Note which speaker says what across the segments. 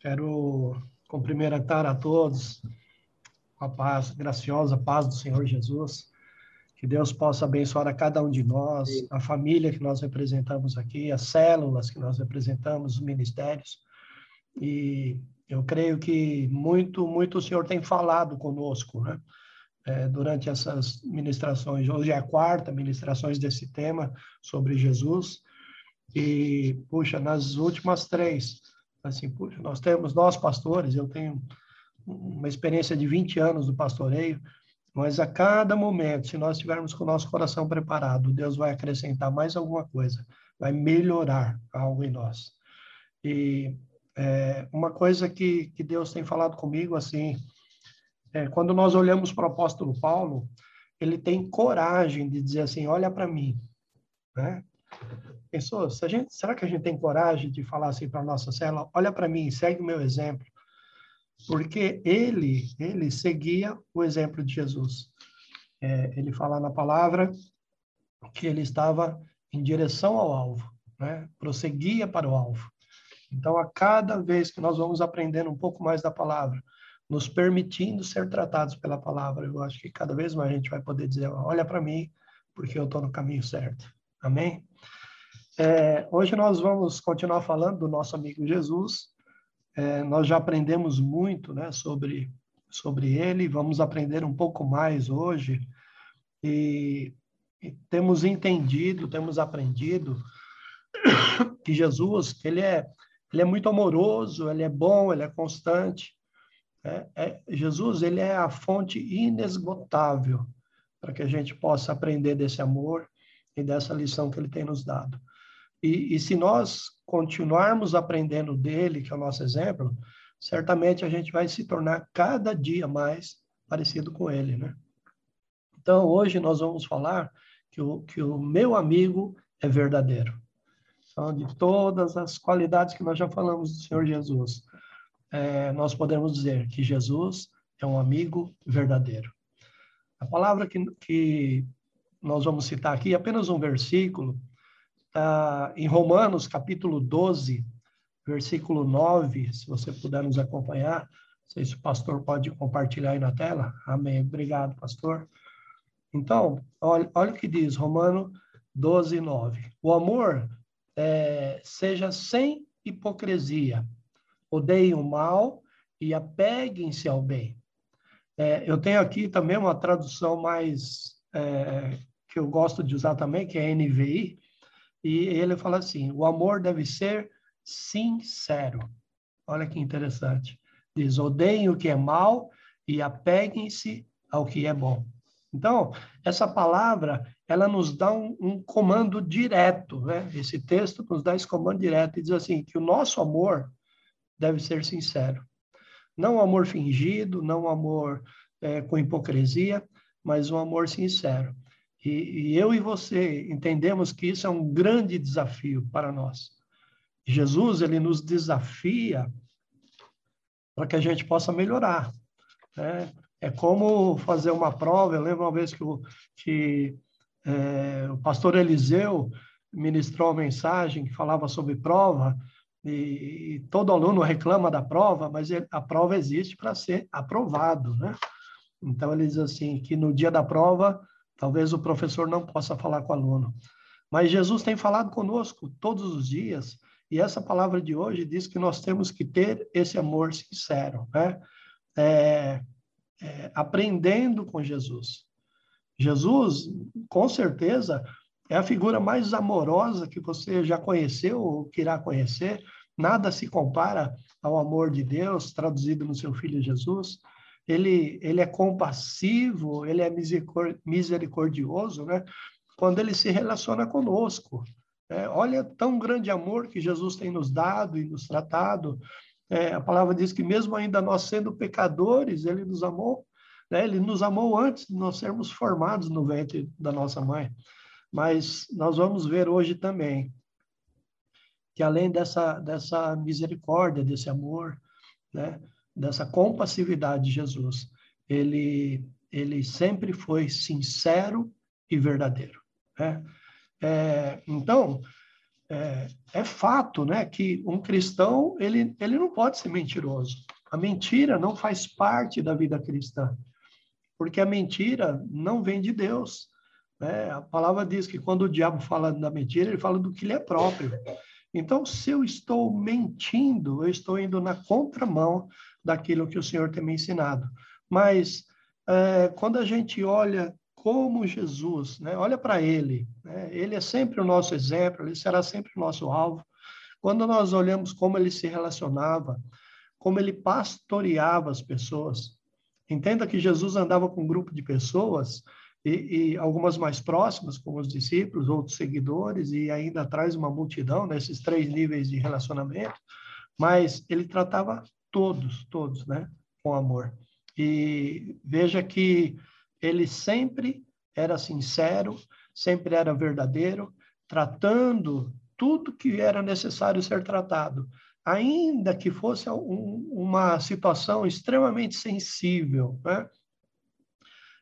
Speaker 1: Quero cumprimentar a todos com a paz, graciosa paz do Senhor Jesus. Que Deus possa abençoar a cada um de nós, a família que nós representamos aqui, as células que nós representamos, os ministérios. E eu creio que muito, muito o Senhor tem falado conosco, né? É, durante essas ministrações. Hoje é a quarta ministrações desse tema sobre Jesus. E, puxa, nas últimas três, assim, puxa, nós temos, nós pastores, eu tenho uma experiência de 20 anos do pastoreio, mas a cada momento, se nós estivermos com o nosso coração preparado, Deus vai acrescentar mais alguma coisa, vai melhorar algo em nós. E é, uma coisa que, que Deus tem falado comigo, assim, é, quando nós olhamos para o apóstolo Paulo, ele tem coragem de dizer assim, olha para mim, né? Pensou, se gente, será que a gente tem coragem de falar assim para a nossa célula? Olha para mim, segue o meu exemplo. Porque ele, ele seguia o exemplo de Jesus. É, ele fala na palavra que ele estava em direção ao alvo, né? prosseguia para o alvo. Então, a cada vez que nós vamos aprendendo um pouco mais da palavra, nos permitindo ser tratados pela palavra, eu acho que cada vez mais a gente vai poder dizer: olha para mim, porque eu estou no caminho certo. Amém? É, hoje nós vamos continuar falando do nosso amigo Jesus. É, nós já aprendemos muito né, sobre, sobre ele, vamos aprender um pouco mais hoje. E, e temos entendido, temos aprendido que Jesus, ele é, ele é muito amoroso, ele é bom, ele é constante. É, é, Jesus, ele é a fonte inesgotável para que a gente possa aprender desse amor e dessa lição que ele tem nos dado. E, e se nós continuarmos aprendendo dele, que é o nosso exemplo, certamente a gente vai se tornar cada dia mais parecido com ele, né? Então, hoje nós vamos falar que o, que o meu amigo é verdadeiro. Então, de todas as qualidades que nós já falamos do Senhor Jesus, é, nós podemos dizer que Jesus é um amigo verdadeiro. A palavra que, que nós vamos citar aqui, é apenas um versículo, está em Romanos, capítulo 12, versículo 9, se você puder nos acompanhar. Não sei se o pastor pode compartilhar aí na tela. Amém. Obrigado, pastor. Então, olha, olha o que diz Romano 12, 9. O amor é, seja sem hipocrisia. Odeiem o mal e apeguem-se ao bem. É, eu tenho aqui também uma tradução mais é, que eu gosto de usar também, que é NVI, e ele fala assim: o amor deve ser sincero. Olha que interessante. Diz: odeiem o que é mal e apeguem-se ao que é bom. Então, essa palavra, ela nos dá um, um, comando direto, né? Esse texto nos dá esse comando direto e diz assim, que o nosso amor deve ser sincero. Não um amor fingido, não um amor é, com hipocrisia, mas um amor sincero. E, e eu e você entendemos que isso é um grande desafio para nós. Jesus, ele nos desafia para que a gente possa melhorar. Né? É como fazer uma prova. Eu lembro uma vez que, o, que é, o pastor Eliseu ministrou uma mensagem que falava sobre prova, e, e todo aluno reclama da prova, mas ele, a prova existe para ser aprovado. Né? Então, ele diz assim, que no dia da prova Talvez o professor não possa falar com o aluno. Mas Jesus tem falado conosco todos os dias, e essa palavra de hoje diz que nós temos que ter esse amor sincero, né? É, é, aprendendo com Jesus. Jesus, com certeza, é a figura mais amorosa que você já conheceu ou que irá conhecer. Nada se compara ao amor de Deus traduzido no seu Filho Jesus ele, ele é compassivo, ele é misericordioso, né? Quando ele se relaciona conosco. É, olha tão grande amor que Jesus tem nos dado e nos tratado. É, a palavra diz que mesmo ainda nós sendo pecadores, ele nos amou. Né? Ele nos amou antes de nós sermos formados no ventre da nossa mãe. Mas nós vamos ver hoje também que além dessa, dessa misericórdia, desse amor, né? Dessa compassividade de Jesus, ele, ele sempre foi sincero e verdadeiro. Né? É, então, é, é, fato, né, que um cristão ele, ele não pode ser mentiroso. A mentira não faz parte da vida cristã, porque a mentira não vem de Deus. Né? A palavra diz que quando o diabo fala da mentira, ele fala do que lhe é próprio. Então, se eu estou mentindo, eu estou indo na contramão daquilo que o Senhor tem me ensinado. Mas é, quando a gente olha como Jesus, né, olha para Ele, né, Ele é sempre o nosso exemplo, Ele será sempre o nosso alvo. Quando nós olhamos como Ele se relacionava, como Ele pastoreava as pessoas, entenda que Jesus andava com um grupo de pessoas e, e, algumas mais próximas, como os discípulos, outros seguidores, e ainda atrás uma multidão, nesses três níveis de relacionamento, mas ele tratava todos, todos, né, com amor. E veja que ele sempre era sincero, sempre era verdadeiro, tratando tudo que era necessário ser tratado, ainda que fosse um, uma situação extremamente sensível, né?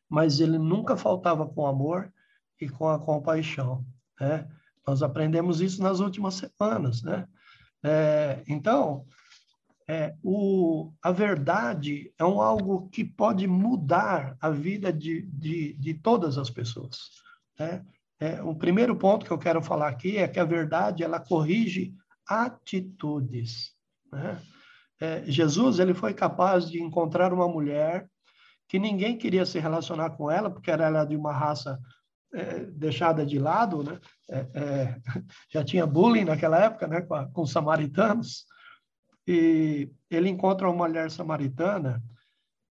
Speaker 1: Mas ele nunca faltava com amor e com a compaixão. Né? Nós aprendemos isso nas últimas semanas. Né? É, então, é, o, a verdade é um algo que pode mudar a vida de, de, de todas as pessoas. Né? É, o primeiro ponto que eu quero falar aqui é que a verdade ela corrige atitudes. Né? É, Jesus ele foi capaz de encontrar uma mulher que ninguém queria se relacionar com ela, porque ela era de uma raça é, deixada de lado, né? É, é, já tinha bullying naquela época, né? Com, com os samaritanos. E ele encontra uma mulher samaritana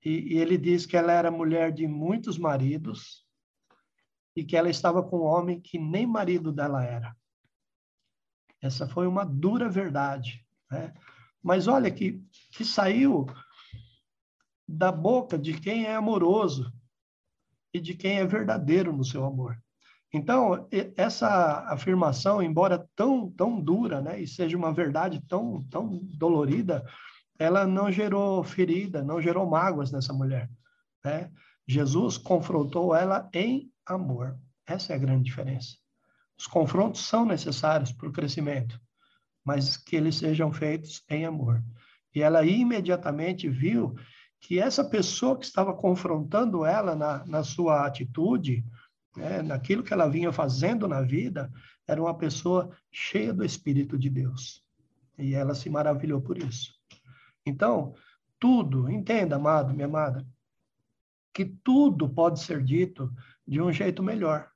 Speaker 1: e, e ele diz que ela era mulher de muitos maridos e que ela estava com um homem que nem marido dela era. Essa foi uma dura verdade, né? Mas olha que, que saiu da boca de quem é amoroso e de quem é verdadeiro no seu amor. Então, essa afirmação, embora tão, tão dura, né, e seja uma verdade tão, tão dolorida, ela não gerou ferida, não gerou mágoas nessa mulher. Né? Jesus confrontou ela em amor. Essa é a grande diferença. Os confrontos são necessários para o crescimento, mas que eles sejam feitos em amor. E ela imediatamente viu que essa pessoa que estava confrontando ela na, na sua atitude, né, naquilo que ela vinha fazendo na vida, era uma pessoa cheia do Espírito de Deus. E ela se maravilhou por isso. Então, tudo, entenda, amado, minha amada, que tudo pode ser dito de um jeito melhor.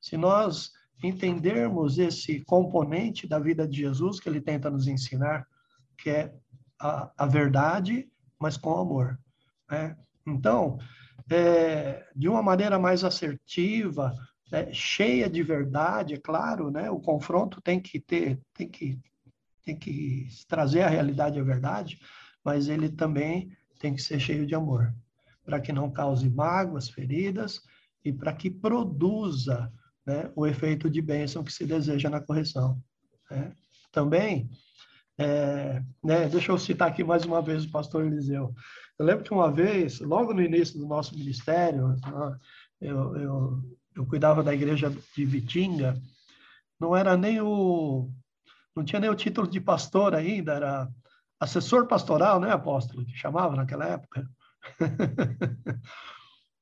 Speaker 1: Se nós entendermos esse componente da vida de Jesus que ele tenta nos ensinar, que é a, a verdade mas com amor. Né? Então, é, de uma maneira mais assertiva, é, cheia de verdade, é claro, né? O confronto tem que ter, tem que, tem que trazer a realidade e a verdade, mas ele também tem que ser cheio de amor, para que não cause mágoas, feridas e para que produza né, o efeito de bênção que se deseja na correção. Né? Também é, né, deixa eu citar aqui mais uma vez o pastor Eliseu. Eu lembro que uma vez, logo no início do nosso ministério, eu, eu, eu cuidava da igreja de Vitinga, não era nem o. Não tinha nem o título de pastor ainda, era assessor pastoral, né, apóstolo, que chamava naquela época.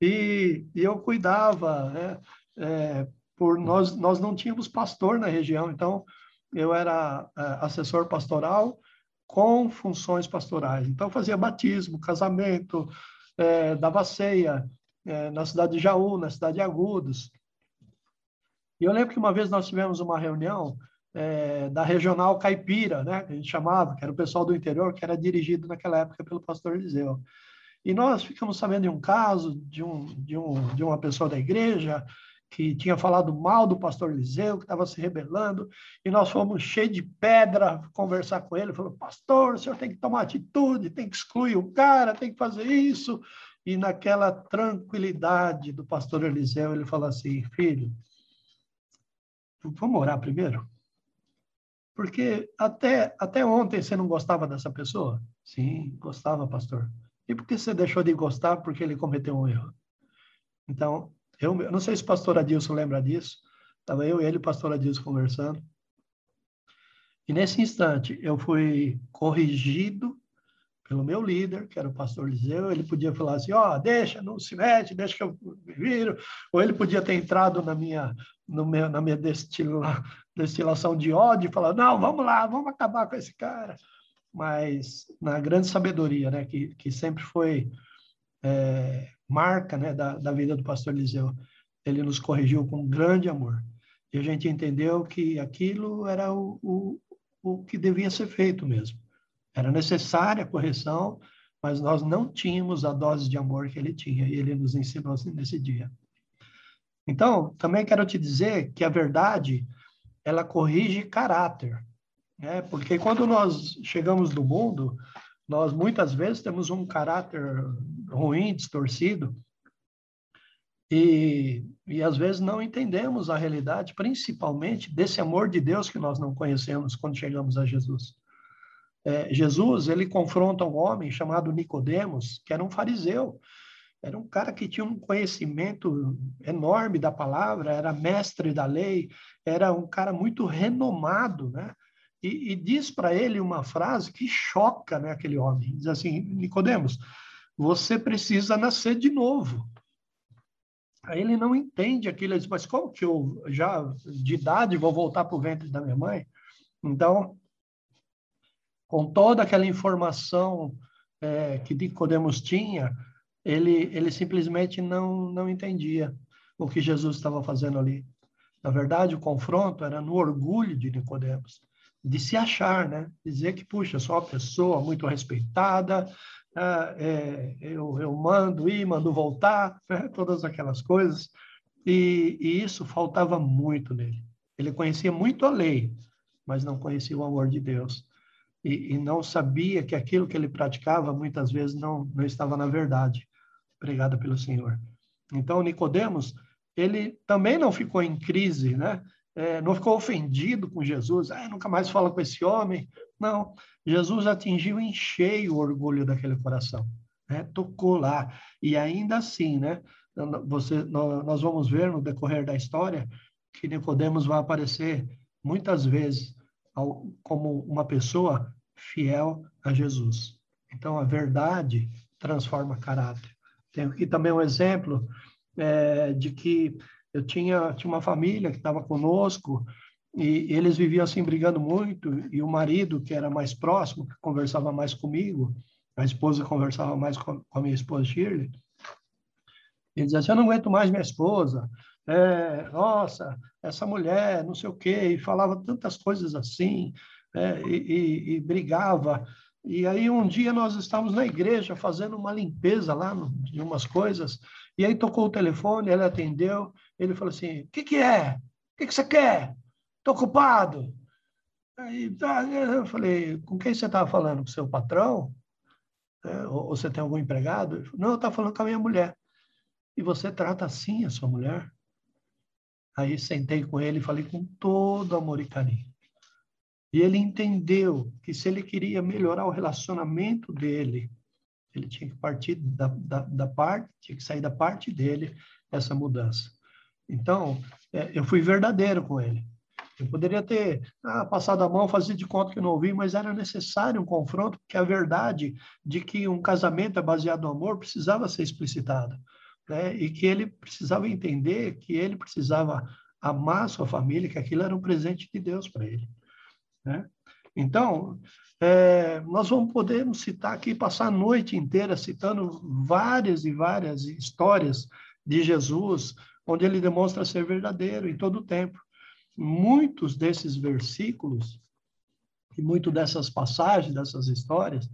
Speaker 1: e, e, eu cuidava, né, é, por nós, nós não tínhamos pastor na região, então eu era é, assessor pastoral com funções pastorais. Então, fazia batismo, casamento, é, dava ceia é, na cidade de Jaú, na cidade de Agudos. E eu lembro que uma vez nós tivemos uma reunião é, da regional caipira, né, que a gente chamava, que era o pessoal do interior, que era dirigido naquela época pelo pastor Eliseu. E nós ficamos sabendo de um caso de, um, de, um, de uma pessoa da igreja que tinha falado mal do pastor Eliseu, que estava se rebelando, e nós fomos cheios de pedra conversar com ele, falou, pastor, o senhor tem que tomar atitude, tem que excluir o cara, tem que fazer isso. E naquela tranquilidade do pastor Eliseu, ele falou assim, filho, vamos orar primeiro? Porque até, até ontem você não gostava dessa pessoa? Sim, gostava, pastor. E por que você deixou de gostar? Porque ele cometeu um erro. Então, eu, não sei se o pastor Adilson lembra disso. Estava eu e ele, o pastor Adilson, conversando. E nesse instante eu fui corrigido pelo meu líder, que era o pastor Liseu, ele podia falar assim, ó, oh, deixa, não se mete, deixa que eu viro, ou ele podia ter entrado na minha, no meu, na minha destila, destilação de ódio e falar, não, vamos lá, vamos acabar com esse cara. Mas na grande sabedoria, né, que, que sempre foi é, marca né, da, da vida do pastor Liseu, ele nos corrigiu com grande amor. E a gente entendeu que aquilo era o, o, o que devia ser feito mesmo. Era necessária a correção, mas nós não tínhamos a dose de amor que ele tinha, e ele nos ensinou assim nesse dia. Então, também quero te dizer que a verdade, ela corrige caráter, né? Porque quando nós chegamos do mundo, nós muitas vezes temos um caráter ruim, distorcido, e, e às vezes não entendemos a realidade, principalmente desse amor de Deus que nós não conhecemos quando chegamos a Jesus. É, Jesus ele confronta um homem chamado Nicodemos, que era um fariseu, era um cara que tinha um conhecimento enorme da palavra, era mestre da lei, era um cara muito renomado, né? E, e diz para ele uma frase que choca, né, aquele homem. Diz assim, Nicodemos, você precisa nascer de novo. Aí ele não entende aquilo, ele diz, mas como que eu já de idade vou voltar para o ventre da minha mãe? Então, com toda aquela informação é, que Nicodemos tinha, ele, ele simplesmente não, não entendia o que Jesus estava fazendo ali. Na verdade, o confronto era no orgulho de Nicodemos, de se achar, né? Dizer que, puxa, sou uma pessoa muito respeitada, ah, é, eu, eu mando ir, mando voltar, né? todas aquelas coisas. E, e isso faltava muito nele. Ele conhecia muito a lei, mas não conhecia o amor de Deus e, e, não sabia que aquilo que ele praticava muitas vezes não, não estava na verdade pregada pelo Senhor. Então Nicodemos ele também não ficou em crise, né? É, não ficou ofendido com Jesus, ah, nunca mais fala com esse homem. Não, Jesus atingiu em cheio o orgulho daquele coração, né? tocou lá. E ainda assim, né? Você, nós vamos ver no decorrer da história que Nicodemos vai aparecer muitas vezes como uma pessoa fiel a Jesus. Então, a verdade transforma caráter. Tenho aqui também um exemplo é, de que eu tinha, tinha uma família que estava conosco e eles viviam assim brigando muito e o marido que era mais próximo que conversava mais comigo a esposa conversava mais com, a minha esposa Shirley ele dizia assim, eu não aguento mais minha esposa é, nossa, essa mulher, não sei o quê, e falava tantas coisas assim, é, e, e, e, brigava. E aí um dia nós estávamos na igreja fazendo uma limpeza lá no, de umas coisas, e aí tocou o telefone, ele atendeu, ele falou assim, o que, que é? O que, que você quer? Estou ocupado. Aí tá, eu falei, com quem você estava falando? Com seu patrão? É, ou, ou, você tem algum empregado? Falei, não, eu estava falando com a minha mulher. E você trata assim a sua mulher? Aí sentei com ele e falei com todo amor e carinho. E ele entendeu que se ele queria melhorar o relacionamento dele, ele tinha que partir da, da, da parte, tinha que sair da parte dele essa mudança. Então, é, eu fui verdadeiro com ele. Eu poderia ter ah, passado a mão, fazer de conta que não ouvi, mas era necessário um confronto, porque a verdade de que um casamento é baseado no amor precisava ser explicitada né? e que ele precisava entender que ele precisava amar sua família, que aquilo era um presente de Deus para ele. Né? Então, é, nós vamos poder citar aqui, passar a noite inteira citando várias e várias histórias de Jesus, onde ele demonstra ser verdadeiro em todo o tempo. Muitos desses versículos e muito dessas passagens, dessas histórias,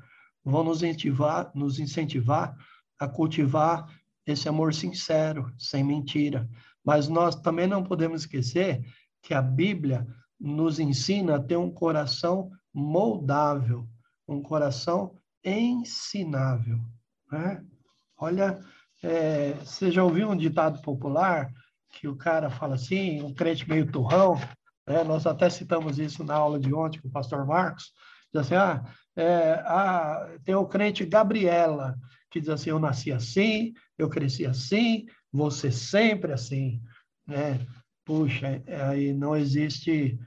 Speaker 1: vão nos incentivar, nos incentivar a cultivar esse amor sincero, sem mentira. Mas nós também não podemos esquecer que a Bíblia nos ensina a ter um coração moldável, um coração ensinável. Né? Olha, é, você já ouviu um ditado popular que o cara fala assim, um crente meio turrão, né? nós até citamos isso na aula de ontem com o pastor Marcos, diz assim, ah, é, ah, tem o crente Gabriela, que diz assim, eu nasci assim, eu cresci assim, você sempre assim, né? Puxa, aí não existe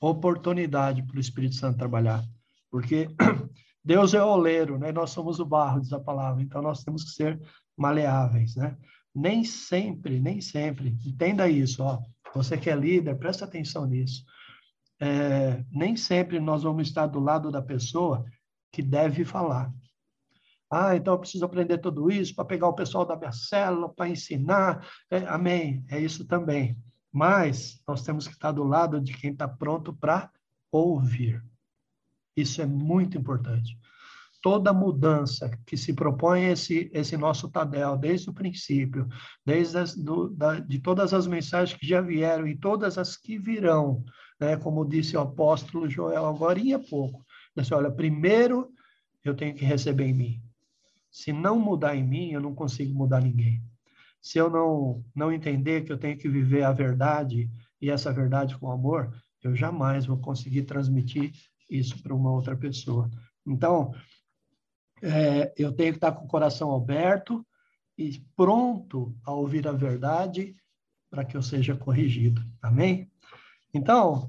Speaker 1: oportunidade para o Espírito Santo trabalhar, porque Deus é o oleiro, né? Nós somos o barro, diz a palavra. Então nós temos que ser maleáveis, né? Nem sempre, nem sempre. Entenda isso, ó. Você que é líder, presta atenção nisso. É, nem sempre nós vamos estar do lado da pessoa que deve falar. Ah, então eu preciso aprender tudo isso para pegar o pessoal da minha célula, para ensinar. É, amém. É isso também. Mas nós temos que estar do lado de quem está pronto para ouvir. Isso é muito importante. Toda mudança que se propõe esse, esse nosso Tadel, desde o princípio, desde as, do, da, de todas as mensagens que já vieram e todas as que virão, né, como disse o apóstolo Joel agora há pouco, disse, olha, primeiro eu tenho que receber em mim. Se não mudar em mim, eu não consigo mudar ninguém. Se eu não, não entender que eu tenho que viver a verdade e essa verdade com amor, eu jamais vou conseguir transmitir isso para uma outra pessoa. Então, é, eu tenho que estar com o coração aberto e pronto a ouvir a verdade para que eu seja corrigido. Amém? Então,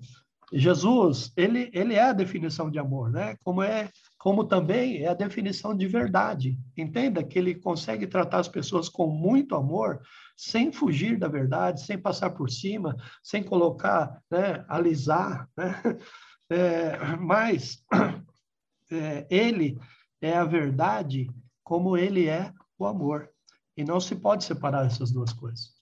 Speaker 1: Jesus, ele, ele é a definição de amor, né? Como é, como também é a definição de verdade. Entenda que ele consegue tratar as pessoas com muito amor, sem fugir da verdade, sem passar por cima, sem colocar, né, alisar, né? É, mas é, ele é a verdade como ele é o amor. E não se pode separar essas duas coisas.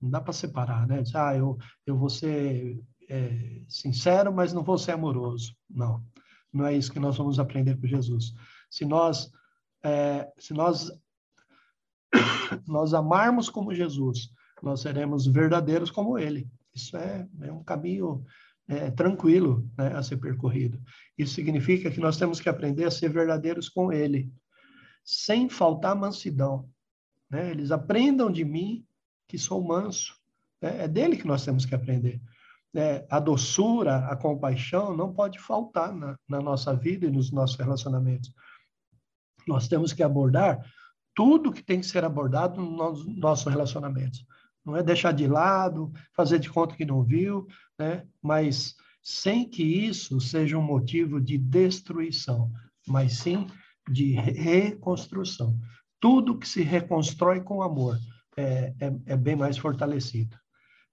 Speaker 1: Não dá para separar, né? Ah, eu, eu vou ser é, sincero, mas não vou ser amoroso. Não, não é isso que nós vamos aprender com Jesus. Se nós, é, se nós, nós amarmos como Jesus, nós seremos verdadeiros como Ele. Isso é, é um caminho é, tranquilo né, a ser percorrido. Isso significa que nós temos que aprender a ser verdadeiros com Ele, sem faltar mansidão. Né? Eles aprendam de mim que sou manso. Né? É dele que nós temos que aprender. É, a doçura, a compaixão não pode faltar na, na nossa vida e nos nossos relacionamentos. Nós temos que abordar tudo que tem que ser abordado nos nossos relacionamentos não é deixar de lado, fazer de conta que não viu, né? mas sem que isso seja um motivo de destruição, mas sim de reconstrução. Tudo que se reconstrói com amor é, é, é bem mais fortalecido.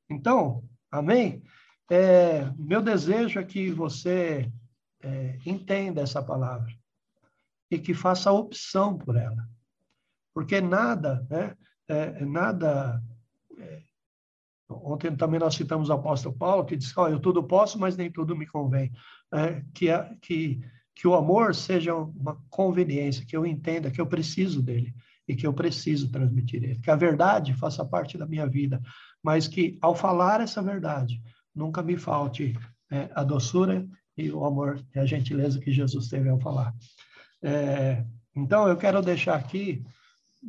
Speaker 1: Então, amém? É, meu desejo é que você é, entenda essa palavra e que faça opção por ela. Porque nada, né, é, nada Ontem também nós citamos o apóstolo Paulo, que diz: oh, Eu tudo posso, mas nem tudo me convém. É, que, que, que o amor seja uma conveniência, que eu entenda que eu preciso dele e que eu preciso transmitir ele. Que a verdade faça parte da minha vida, mas que ao falar essa verdade, nunca me falte é, a doçura e o amor e a gentileza que Jesus teve ao falar. É, então, eu quero deixar aqui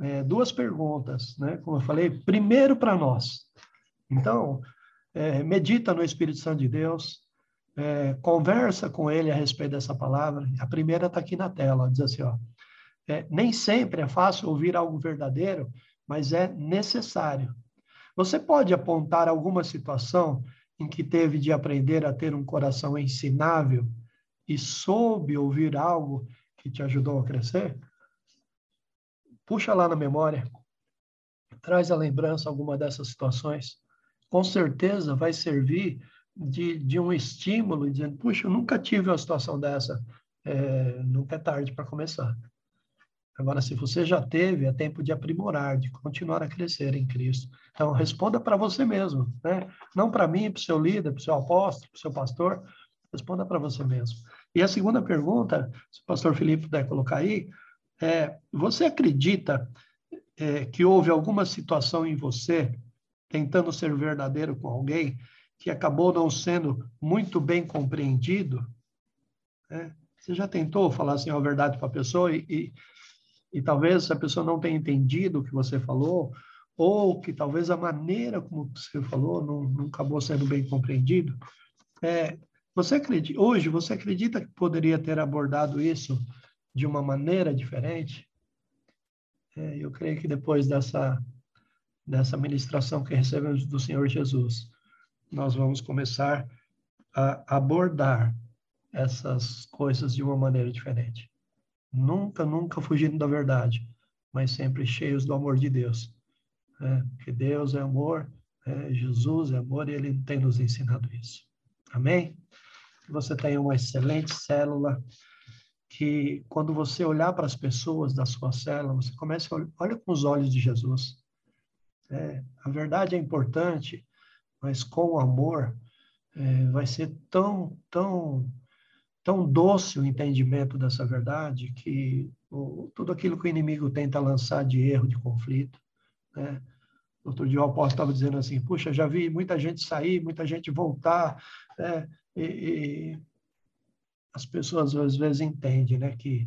Speaker 1: é, duas perguntas, né? Como eu falei, primeiro para nós. Então, é, medita no Espírito Santo de Deus, é, conversa com ele a respeito dessa palavra. A primeira está aqui na tela, ó, diz assim, ó, é, nem sempre é fácil ouvir algo verdadeiro, mas é necessário. Você pode apontar alguma situação em que teve de aprender a ter um coração ensinável e soube ouvir algo que te ajudou a crescer? Puxa lá na memória, traz à lembrança alguma dessas situações. Com certeza vai servir de, de um estímulo, dizendo: puxa, eu nunca tive uma situação dessa. É, nunca é tarde para começar. Agora, se você já teve, é tempo de aprimorar, de continuar a crescer em Cristo. Então, responda para você mesmo, né? Não para mim, para o seu líder, para o seu apóstolo, para o seu pastor. Responda para você mesmo. E a segunda pergunta, se o pastor Felipe puder colocar aí, é, você acredita é, que houve alguma situação em você, tentando ser verdadeiro com alguém, que acabou não sendo muito bem compreendido? É, você já tentou falar assim a verdade para a pessoa e, e, e talvez a pessoa não tenha entendido o que você falou, ou que talvez a maneira como você falou não, não acabou sendo bem compreendido? É, você acredita, hoje, você acredita que poderia ter abordado isso de uma maneira diferente. É, eu creio que depois dessa, dessa ministração que recebemos do Senhor Jesus, nós vamos começar a abordar essas coisas de uma maneira diferente. Nunca, nunca fugindo da verdade, mas sempre cheios do amor de Deus. É, porque Deus é amor, é, Jesus é amor e Ele tem nos ensinado isso. Amém? Que você tenha uma excelente célula, que quando você olhar para as pessoas da sua célula, você comece a olhar olha com os olhos de Jesus. É, a verdade é importante, mas com o amor é, vai ser tão, tão, tão doce o entendimento dessa verdade que o, tudo aquilo que o inimigo tenta lançar de erro, de conflito, né? Outro dia o apóstolo estava dizendo assim, puxa, já vi muita gente sair, muita gente voltar, né? e, e as pessoas às vezes entendem, né, que,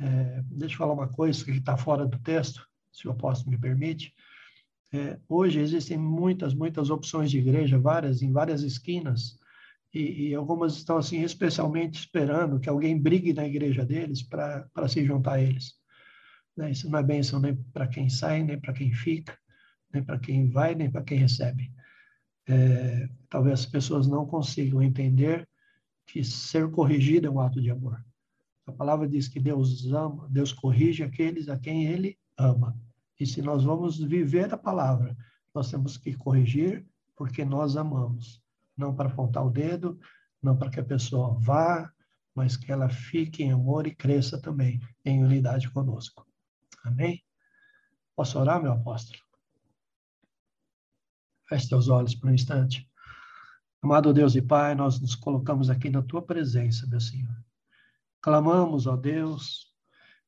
Speaker 1: é, deixa eu falar uma coisa que está fora do texto, se o apóstolo me permite, é, hoje existem muitas, muitas opções de igreja, várias, em várias esquinas, e, e, algumas estão, assim, especialmente esperando que alguém brigue na igreja deles para se juntar a eles. Né? Isso não é bênção nem para quem sai, nem para quem fica, nem para quem vai, nem para quem recebe. É, talvez as pessoas não consigam entender que ser corrigido é um ato de amor. A palavra diz que Deus ama, Deus corrige aqueles a quem Ele ama. E se nós vamos viver a palavra, nós temos que corrigir porque nós amamos. Não para apontar o dedo, não para que a pessoa vá, mas que ela fique em amor e cresça também em unidade conosco. Amém? Posso orar, meu apóstolo? Feche teus olhos por um instante. Amado Deus e Pai, nós nos colocamos aqui na tua presença, meu Senhor. Clamamos, ó Deus,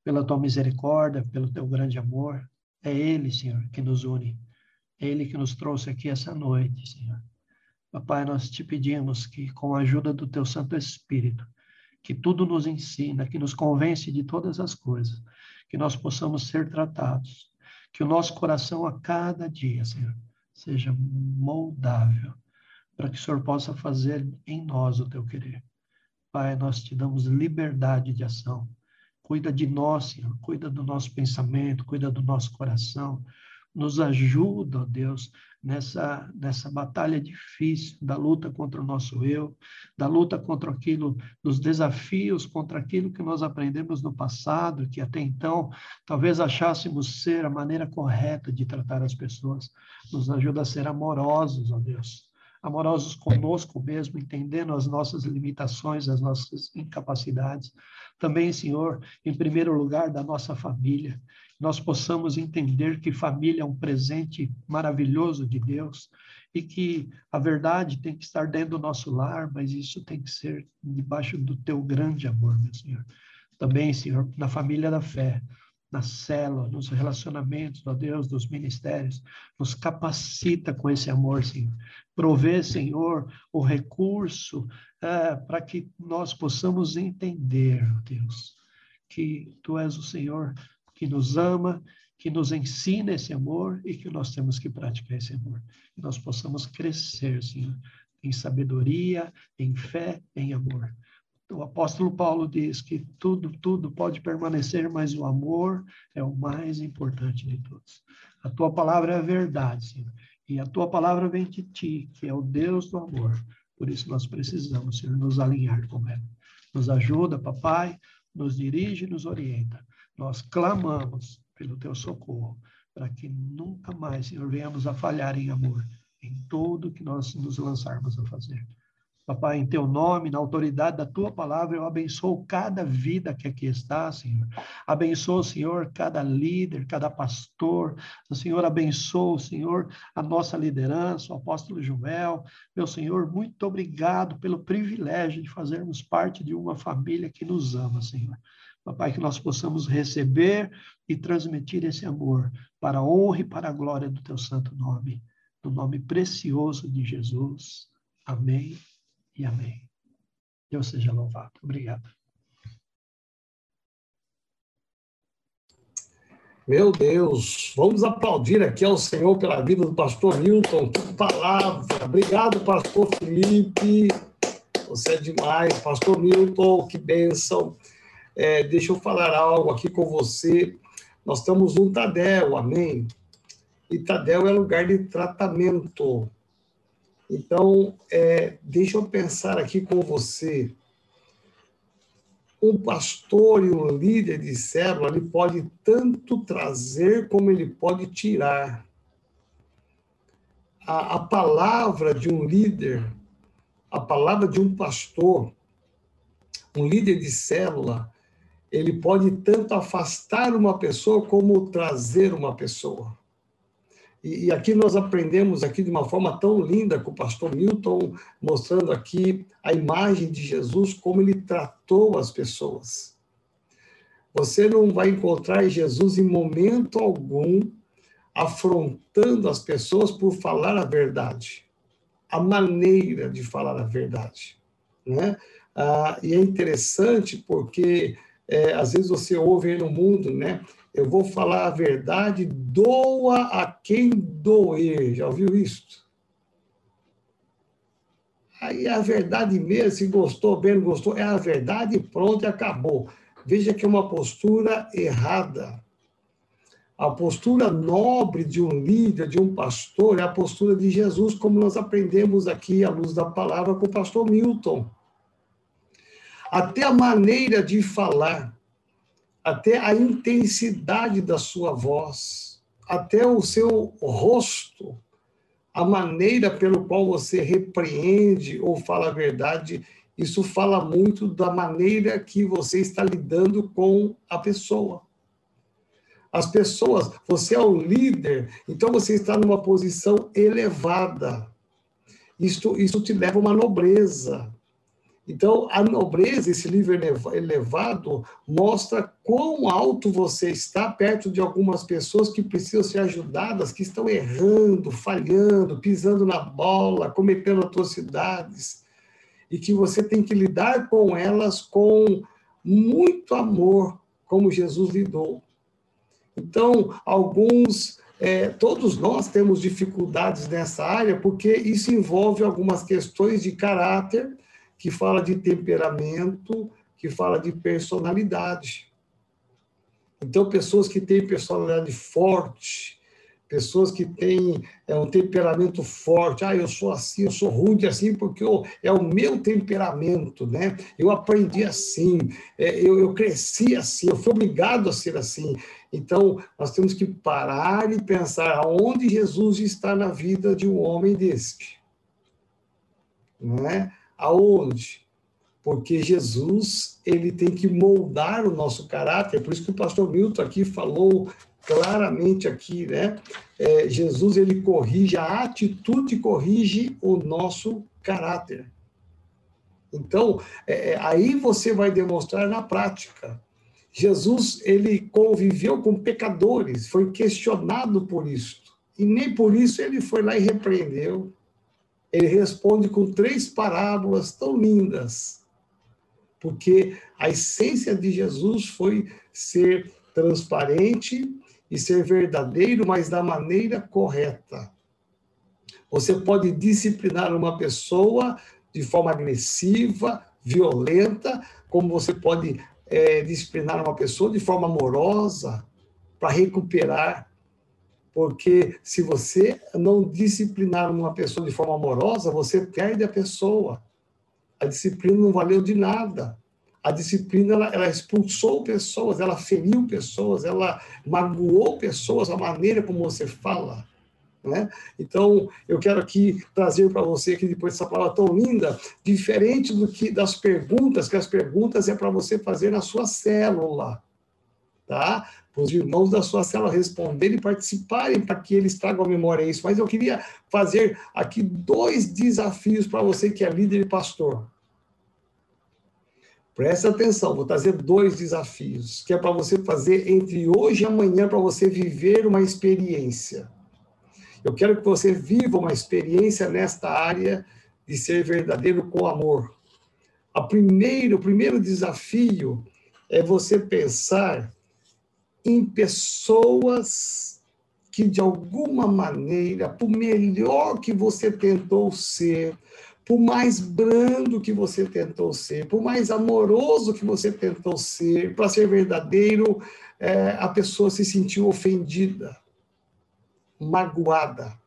Speaker 1: pela tua misericórdia, pelo teu grande amor. É Ele, Senhor, que nos une. É Ele que nos trouxe aqui essa noite, Senhor. Papai, nós te pedimos que, com a ajuda do teu Santo Espírito, que tudo nos ensina, que nos convence de todas as coisas, que nós possamos ser tratados, que o nosso coração a cada dia, Senhor, seja moldável para que o Senhor possa fazer em nós o teu querer. Pai, nós te damos liberdade de ação. Cuida de nós, Senhor, cuida do nosso pensamento, cuida do nosso coração. Nos ajuda, ó Deus, nessa, nessa batalha difícil da luta contra o nosso eu, da luta contra aquilo, dos desafios contra aquilo que nós aprendemos no passado, que até então talvez achássemos ser a maneira correta de tratar as pessoas. Nos ajuda a ser amorosos, ó Deus amorosos conosco mesmo, entendendo as nossas limitações, as nossas incapacidades. Também, Senhor, em primeiro lugar, da nossa família, nós possamos entender que família é um presente maravilhoso de Deus e que a verdade tem que estar dentro do nosso lar, mas isso tem que ser debaixo do teu grande amor, meu Senhor. Também, Senhor, na família da fé, na célula, nos relacionamentos, ó Deus, dos ministérios. Nos capacita com esse amor, Senhor. Provê, Senhor, o recurso é, para que nós possamos entender, Deus, que Tu és o Senhor que nos ama, que nos ensina esse amor e que nós temos que praticar esse amor. Que nós possamos crescer, Senhor, em sabedoria, em fé, em amor o apóstolo Paulo diz que tudo, tudo pode permanecer, mas o amor é o mais importante de todos. A tua palavra é a verdade, Senhor. E a tua palavra vem de ti, que é o Deus do amor. Por isso nós precisamos, Senhor, nos alinhar com ela. Nos ajuda, papai, nos dirige, nos orienta. Nós clamamos pelo teu socorro, para que nunca mais, Senhor, venhamos a falhar em amor, em tudo que nós nos lançarmos a fazer. Papai, em teu nome, na autoridade da tua palavra, eu abençoo cada vida que aqui está, Senhor. Abençoo, Senhor, cada líder, cada pastor. Senhor abençoa, Senhor, a nossa liderança, o apóstolo Joel. Meu Senhor, muito obrigado pelo privilégio de fazermos parte de uma família que nos ama, Senhor. Papai, que nós possamos receber e transmitir esse amor para a honra e para a glória do teu santo nome. No nome precioso de Jesus. Amém e amém. Deus seja louvado. Obrigado.
Speaker 2: Meu Deus, vamos aplaudir aqui ao Senhor pela vida do pastor Milton. Que palavra! Obrigado, pastor Felipe. Você é demais. Pastor Milton, que bênção. É, deixa eu falar algo aqui com você. Nós estamos no Tadel, amém? E Tadel é lugar de tratamento. Então, é, deixa eu pensar aqui com você. Um pastor e um líder de célula, ele pode tanto trazer como ele pode tirar. A, a palavra de um líder, a palavra de um pastor, um líder de célula, ele pode tanto afastar uma pessoa como trazer uma pessoa. E, aqui nós aprendemos aqui de uma forma tão linda com o pastor Milton, mostrando aqui a imagem de Jesus, como ele tratou as pessoas. Você não vai encontrar Jesus em momento algum afrontando as pessoas por falar a verdade, a maneira de falar a verdade, né? Ah, e é interessante porque é, às vezes você ouve no mundo, né? Eu vou falar a verdade, doa a quem doer. Já ouviu isso? Aí é a verdade mesmo, se gostou bem, não gostou, é a verdade, pronto, e acabou. Veja que é uma postura errada. A postura nobre de um líder, de um pastor, é a postura de Jesus, como nós aprendemos aqui à luz da palavra com o pastor Milton. Até a maneira de falar até a intensidade da sua voz, até o seu rosto, a maneira pelo qual você repreende ou fala a verdade, isso fala muito da maneira que você está lidando com a pessoa. As pessoas, você é o líder, então você está numa posição elevada. Isso, isso te leva a uma nobreza. Então, a nobreza, esse livro elevado, mostra quão alto você está perto de algumas pessoas que precisam ser ajudadas, que estão errando, falhando, pisando na bola, cometendo atrocidades, e que você tem que lidar com elas com muito amor, como Jesus lidou. Então, alguns, é, todos nós temos dificuldades nessa área, porque isso envolve algumas questões de caráter que fala de temperamento, que fala de personalidade. Então, pessoas que têm personalidade forte, pessoas que têm é, um temperamento forte, ah, eu sou assim, eu sou rude assim, porque eu, é o meu temperamento, né? Eu aprendi assim, é, eu, eu cresci assim, eu fui obrigado a ser assim. Então, nós temos que parar e pensar aonde Jesus está na vida de um homem deste. Não é? Aonde? Porque Jesus, ele tem que moldar o nosso caráter, por isso que o pastor Milton aqui falou claramente aqui, né? É, Jesus, ele corrige, a atitude corrige o nosso caráter. Então, é, é aí você vai demonstrar na prática. Jesus, ele conviveu com pecadores, foi questionado por isso. E nem por isso ele foi lá e repreendeu, ele responde com três parábolas tão lindas, porque a essência de Jesus foi ser transparente e ser verdadeiro, mas da maneira correta. Você pode disciplinar uma pessoa de forma agressiva, violenta, como você pode é, disciplinar uma pessoa de forma amorosa, para recuperar porque se você não disciplinar uma pessoa de forma amorosa, você perde a pessoa. A disciplina não valeu de nada. A disciplina ela, ela expulsou pessoas, ela feriu pessoas, ela magoou pessoas, a maneira como você fala. Né? Então, eu quero aqui trazer para você, que depois dessa palavra tão linda, diferente do que das perguntas, que as perguntas é para você fazer na sua célula, tá? Para os irmãos da sua célula responderem e participarem para que eles tragam a memória isso. Mas eu queria fazer aqui dois desafios para você que é líder e pastor. Preste atenção, vou trazer dois desafios, que é para você fazer entre hoje e amanhã, para você viver uma experiência. Eu quero que você viva uma experiência nesta área de ser verdadeiro com amor. A primeiro, o primeiro desafio é você pensar em pessoas que, de alguma maneira, por melhor que você tentou ser, por mais brando que você tentou ser, por mais amoroso que você tentou ser, para ser verdadeiro, é, a pessoa se sentiu ofendida, magoada.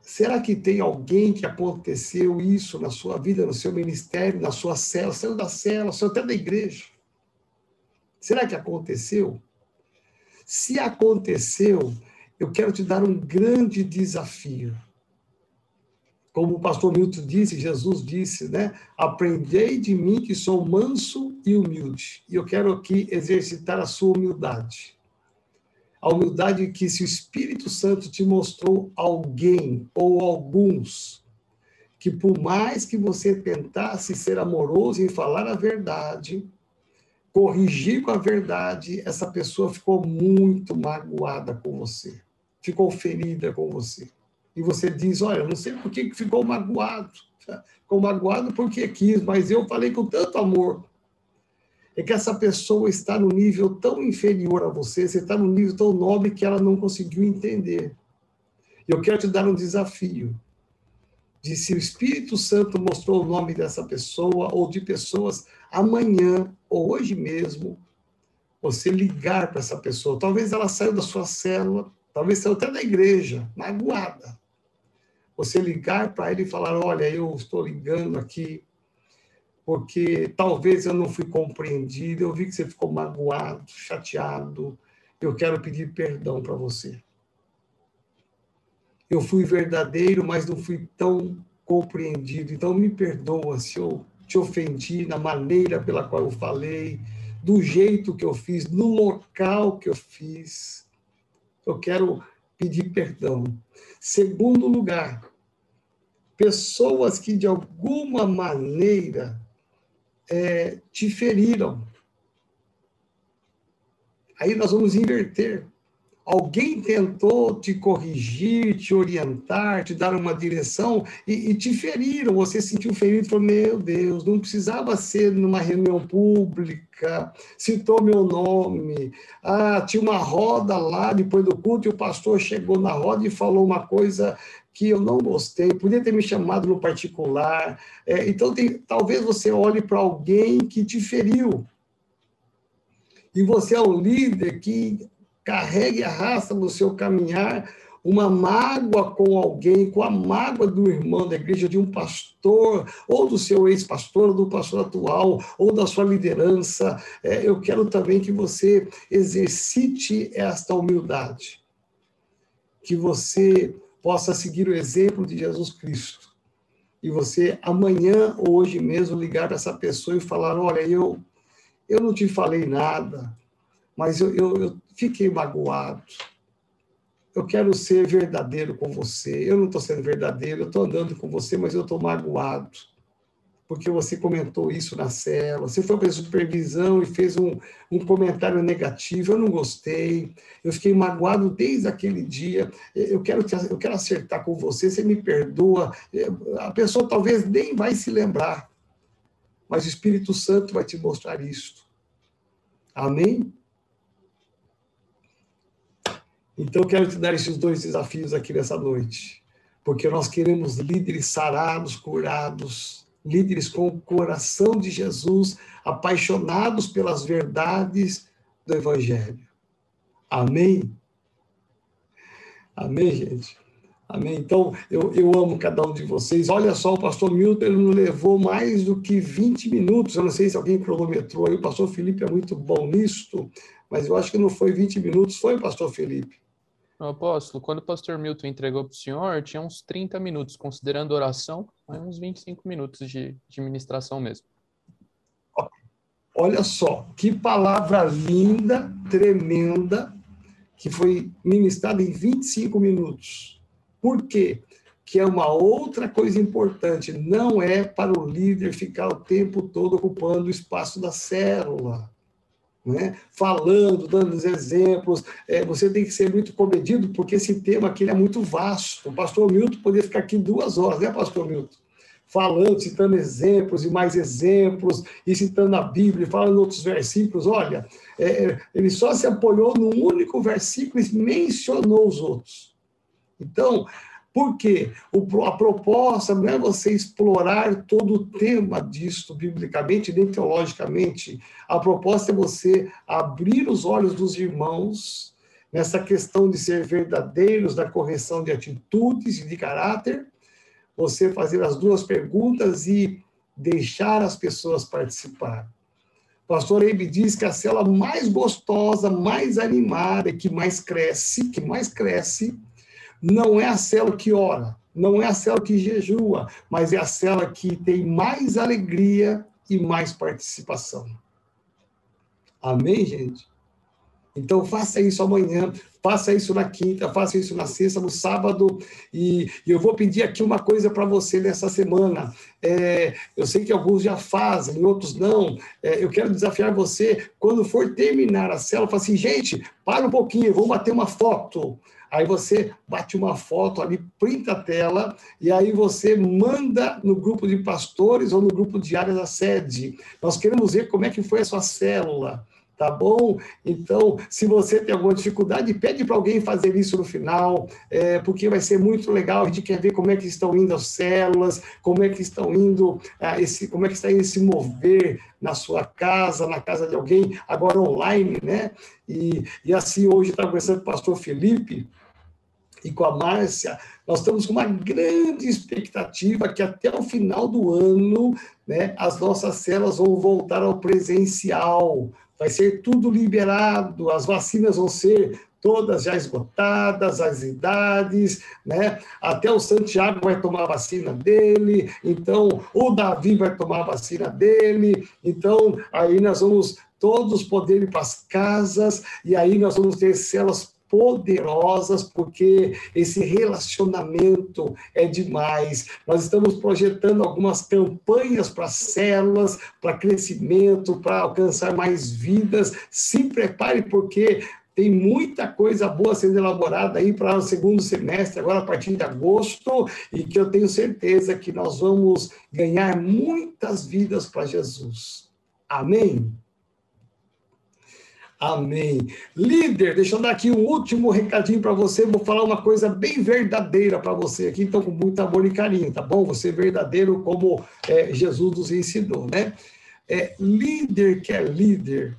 Speaker 2: Será que tem alguém que aconteceu isso na sua vida, no seu ministério, na sua cela, saiu da cela, saiu até da igreja? Será que aconteceu? Se aconteceu, eu quero te dar um grande desafio. Como o pastor Milton disse, Jesus disse, né? Aprendei de mim que sou manso e humilde. E eu quero aqui exercitar a sua humildade. A humildade que se o Espírito Santo te mostrou alguém ou alguns que por mais que você tentasse ser amoroso e falar a verdade, corrigir com a verdade, essa pessoa ficou muito magoada com você, ficou ferida com você. E você diz: Olha, não sei por que ficou magoado. Ficou magoado porque quis, mas eu falei com tanto amor. É que essa pessoa está no nível tão inferior a você, você está no nível tão nobre que ela não conseguiu entender. Eu quero te dar um desafio de se o Espírito Santo mostrou o nome dessa pessoa ou de pessoas amanhã ou hoje mesmo, você ligar para essa pessoa. Talvez ela saiu da sua célula, talvez saiu até da igreja, magoada. Você ligar para ele e falar: Olha, eu estou ligando aqui porque talvez eu não fui compreendido, eu vi que você ficou magoado, chateado, eu quero pedir perdão para você. Eu fui verdadeiro, mas não fui tão compreendido, então me perdoa se eu te ofendi na maneira pela qual eu falei, do jeito que eu fiz, no local que eu fiz. Eu quero pedir perdão. Segundo lugar, pessoas que de alguma maneira é, te feriram. Aí nós vamos inverter. Alguém tentou te corrigir, te orientar, te dar uma direção e, e te feriram. Você sentiu ferido e falou: Meu Deus, não precisava ser numa reunião pública. Citou meu nome. Ah, tinha uma roda lá depois do culto e o pastor chegou na roda e falou uma coisa que eu não gostei, podia ter me chamado no particular. É, então, tem, talvez você olhe para alguém que te feriu. E você é um líder que carrega e arrasta no seu caminhar uma mágoa com alguém, com a mágoa do irmão da igreja, de um pastor, ou do seu ex-pastor, do pastor atual, ou da sua liderança. É, eu quero também que você exercite esta humildade, que você possa seguir o exemplo de Jesus Cristo. E você amanhã ou hoje mesmo ligar para essa pessoa e falar: Olha, eu, eu não te falei nada, mas eu, eu, eu fiquei magoado. Eu quero ser verdadeiro com você. Eu não estou sendo verdadeiro, eu estou andando com você, mas eu estou magoado. Porque você comentou isso na cela, você foi para a supervisão e fez um, um comentário negativo, eu não gostei, eu fiquei magoado desde aquele dia, eu quero, te, eu quero acertar com você, você me perdoa. A pessoa talvez nem vai se lembrar, mas o Espírito Santo vai te mostrar isto. Amém? Então, quero te dar esses dois desafios aqui nessa noite, porque nós queremos líderes sarados, curados, líderes com o coração de Jesus, apaixonados pelas verdades do Evangelho. Amém? Amém, gente? Amém? Então, eu, eu amo cada um de vocês. Olha só, o pastor Milton ele não levou mais do que 20 minutos. Eu não sei se alguém cronometrou aí. O pastor Felipe é muito bom nisto, mas eu acho que não foi 20 minutos, foi, pastor Felipe?
Speaker 3: Apóstolo, quando o pastor Milton entregou para o senhor, tinha uns 30 minutos, considerando oração, uns 25 minutos de, de ministração mesmo.
Speaker 2: Olha só, que palavra linda, tremenda, que foi ministrada em 25 minutos. Por quê? Que é uma outra coisa importante, não é para o líder ficar o tempo todo ocupando o espaço da célula né? falando, dando os exemplos. É, você tem que ser muito comedido, porque esse tema aqui é muito vasto. O pastor Milton poderia ficar aqui duas horas, né, pastor Milton? Falando, citando exemplos e mais exemplos, e citando a Bíblia, falando outros versículos. Olha, é, ele só se apoiou num único versículo e mencionou os outros. Então, por quê? O, a proposta não é você explorar todo o tema disto biblicamente, nem teologicamente. A proposta é você abrir os olhos dos irmãos nessa questão de ser verdadeiros na correção de atitudes e de caráter, você fazer as duas perguntas e deixar as pessoas participar. O pastor Eibe diz que a célula mais gostosa, mais animada, que mais cresce, que mais cresce, não é a célula que ora, não é a célula que jejua, mas é a célula que tem mais alegria e mais participação. Amém, gente? Então, faça isso amanhã, faça isso na quinta, faça isso na sexta, no sábado. E, e eu vou pedir aqui uma coisa para você nessa semana. É, eu sei que alguns já fazem, outros não. É, eu quero desafiar você, quando for terminar a célula, fala assim, gente, para um pouquinho, vamos bater uma foto. Aí você bate uma foto ali, printa a tela, e aí você manda no grupo de pastores ou no grupo de áreas da sede. Nós queremos ver como é que foi a sua célula tá bom? Então, se você tem alguma dificuldade, pede para alguém fazer isso no final, é, porque vai ser muito legal. A gente quer ver como é que estão indo as células, como é que estão indo, ah, esse, como é que está indo se mover na sua casa, na casa de alguém, agora online, né? E, e assim, hoje está conversando com o pastor Felipe, e com a Márcia, nós estamos com uma grande expectativa que até o final do ano, né, as nossas células vão voltar ao presencial, vai ser tudo liberado, as vacinas vão ser todas já esgotadas, as idades, né? Até o Santiago vai tomar a vacina dele, então o Davi vai tomar a vacina dele, então aí nós vamos todos poder ir para as casas, e aí nós vamos ter células poderosas, porque esse relacionamento é demais. Nós estamos projetando algumas campanhas para células, para crescimento, para alcançar mais vidas. Se prepare, porque tem muita coisa boa sendo elaborada aí para o segundo semestre, agora a partir de agosto, e que eu tenho certeza que nós vamos ganhar muitas vidas para Jesus. Amém? Amém. Líder, deixa eu dar aqui um último recadinho para você. Vou falar uma coisa bem verdadeira para você aqui, então com muito amor e carinho, tá bom? Você é verdadeiro como é, Jesus nos ensinou, né? É, líder que é líder,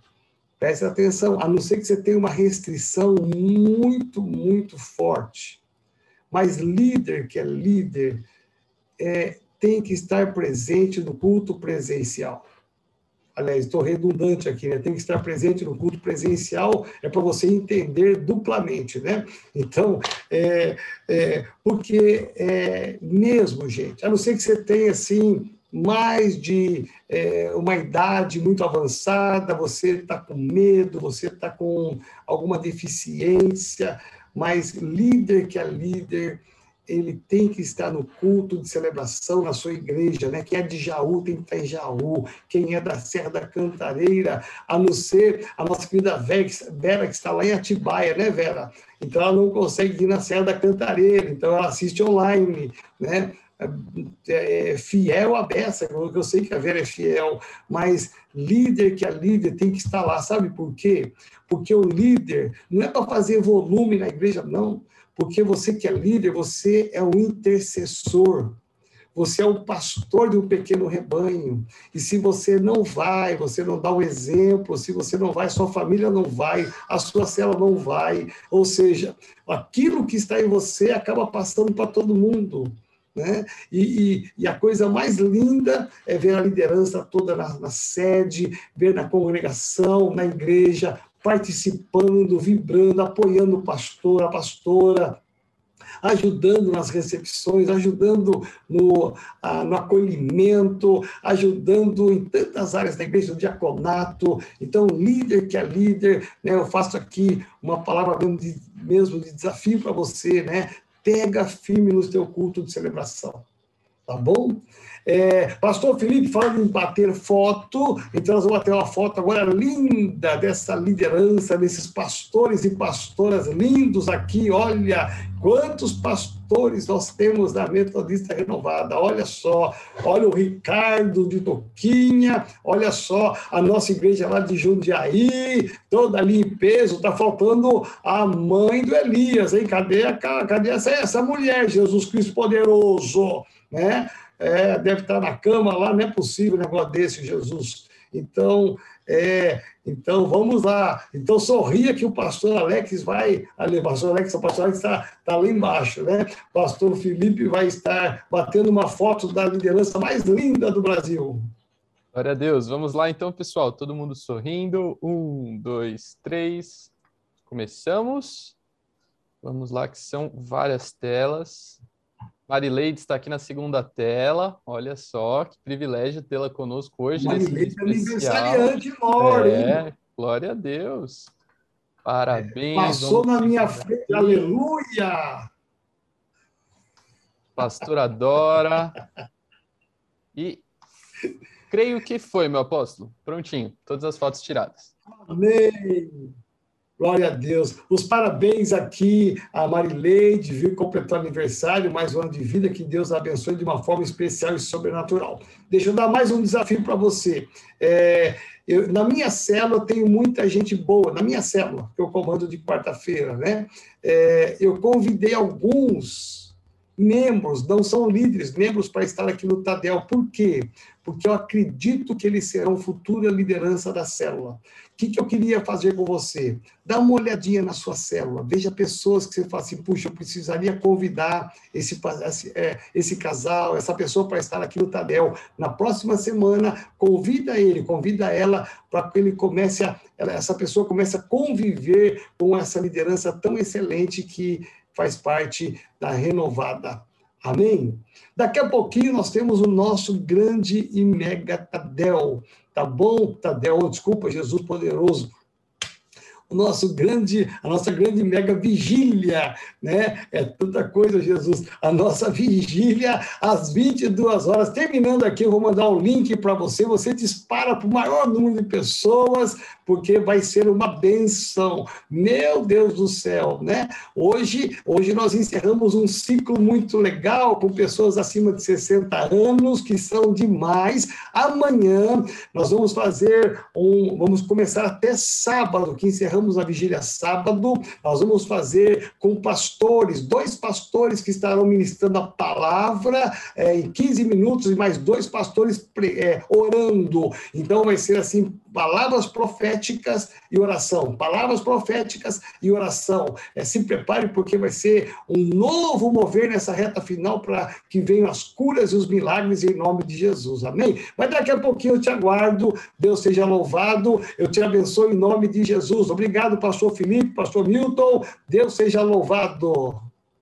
Speaker 2: preste atenção, a não ser que você tenha uma restrição muito, muito forte. Mas líder que é líder é, tem que estar presente no culto presencial aliás, estou redundante aqui, né? Tem que estar presente no culto presencial, é para você entender duplamente, né? Então, é, é, porque é, mesmo, gente, a não ser que você tenha, assim, mais de é, uma idade muito avançada, você está com medo, você está com alguma deficiência, mas líder que é líder, ele tem que estar no culto de celebração na sua igreja, né? Quem é de Jaú tem que estar em Jaú, quem é da Serra da Cantareira, a não ser a nossa querida Vera, que está lá em Atibaia, né, Vera? Então ela não consegue ir na Serra da Cantareira, então ela assiste online, né? É, é fiel a beça, eu sei que a Vera é fiel, mas líder que é líder tem que estar lá, sabe por quê? Porque o líder não é para fazer volume na igreja, não porque você que é líder, você é o intercessor. Você é o pastor de um pequeno rebanho. E se você não vai, você não dá o um exemplo, se você não vai, sua família não vai, a sua cela não vai. Ou seja, aquilo que está em você acaba passando para todo mundo. Né? E, e, e, a coisa mais linda é ver a liderança toda na, na sede, ver na congregação, na igreja, participando, vibrando, apoiando o pastor, a pastora, ajudando nas recepções, ajudando no, no acolhimento, ajudando em tantas áreas da igreja, no diaconato. Então, líder que é líder, né, eu faço aqui uma palavra mesmo de, mesmo de desafio para você, né? Pega firme no seu culto de celebração, tá bom? É, Pastor Felipe, falando em bater foto, então nós vamos bater uma foto agora linda dessa liderança, desses pastores e pastoras lindos aqui. Olha quantos pastores nós temos na Metodista Renovada. Olha só, olha o Ricardo de Toquinha, olha só a nossa igreja lá de Jundiaí, toda ali em peso. Está faltando a mãe do Elias, hein? Cadê, a, cadê essa, essa mulher, Jesus Cristo poderoso? Né? É, deve estar na cama lá, não é possível um negócio desse, Jesus. Então, É, então vamos lá. Então sorria que o pastor Alex vai. Ali, pastor Alex, o pastor Alex está tá lá embaixo, né? Pastor Felipe vai estar batendo uma foto da liderança mais linda do Brasil.
Speaker 3: Glória a Deus. Vamos lá então, pessoal. Todo mundo sorrindo. Um, dois, três. Começamos. Vamos lá, que são várias telas. Marileide está aqui na segunda tela. Olha só, que privilégio tê-la conosco hoje.
Speaker 2: Marileide é aniversariante, Lore.
Speaker 3: É, glória a Deus. Parabéns.
Speaker 2: Passou na minha frente, aleluia!
Speaker 3: Pastora Dora. E creio que foi, meu apóstolo. Prontinho, todas as fotos tiradas.
Speaker 2: Amém. Glória a Deus. Os parabéns aqui a Marileide, viu, completou aniversário, mais um ano de vida, que Deus abençoe de uma forma especial e sobrenatural. Deixa eu dar mais um desafio para você. É, eu, na minha célula, tenho muita gente boa, na minha célula, que eu comando de quarta-feira, né? É, eu convidei alguns membros, não são líderes, membros para estar aqui no Tadel. Por quê? Porque eu acredito que eles serão futura liderança da célula que, que eu queria fazer com você? Dá uma olhadinha na sua célula, veja pessoas que você fala assim, puxa, eu precisaria convidar esse, esse, é, esse casal, essa pessoa para estar aqui no Tadel. Na próxima semana, convida ele, convida ela para que ele comece a, essa pessoa comece a conviver com essa liderança tão excelente que faz parte da renovada. Amém? Daqui a pouquinho nós temos o nosso grande e mega Tadel. Tá bom, Tadeu? Desculpa, Jesus poderoso o nosso grande, a nossa grande mega vigília, né? É tanta coisa, Jesus. A nossa vigília às 22 horas. Terminando aqui, eu vou mandar o um link para você. Você dispara para o maior número de pessoas, porque vai ser uma benção. Meu Deus do céu, né? Hoje, hoje nós encerramos um ciclo muito legal com pessoas acima de 60 anos, que são demais. Amanhã nós vamos fazer um, vamos começar até sábado, que encerramos encerramos a vigília sábado, nós vamos fazer com pastores, dois pastores que estarão ministrando a palavra é, em 15 minutos e mais dois pastores é, orando. Então vai ser assim, palavras proféticas e oração. Palavras proféticas e oração. É, se prepare, porque vai ser um novo mover nessa reta final para que venham as curas e os milagres em nome de Jesus. Amém? Mas daqui a pouquinho eu te aguardo. Deus seja louvado. Eu te abençoo em nome de Jesus. Obrigado, pastor Felipe, pastor Milton. Deus seja louvado.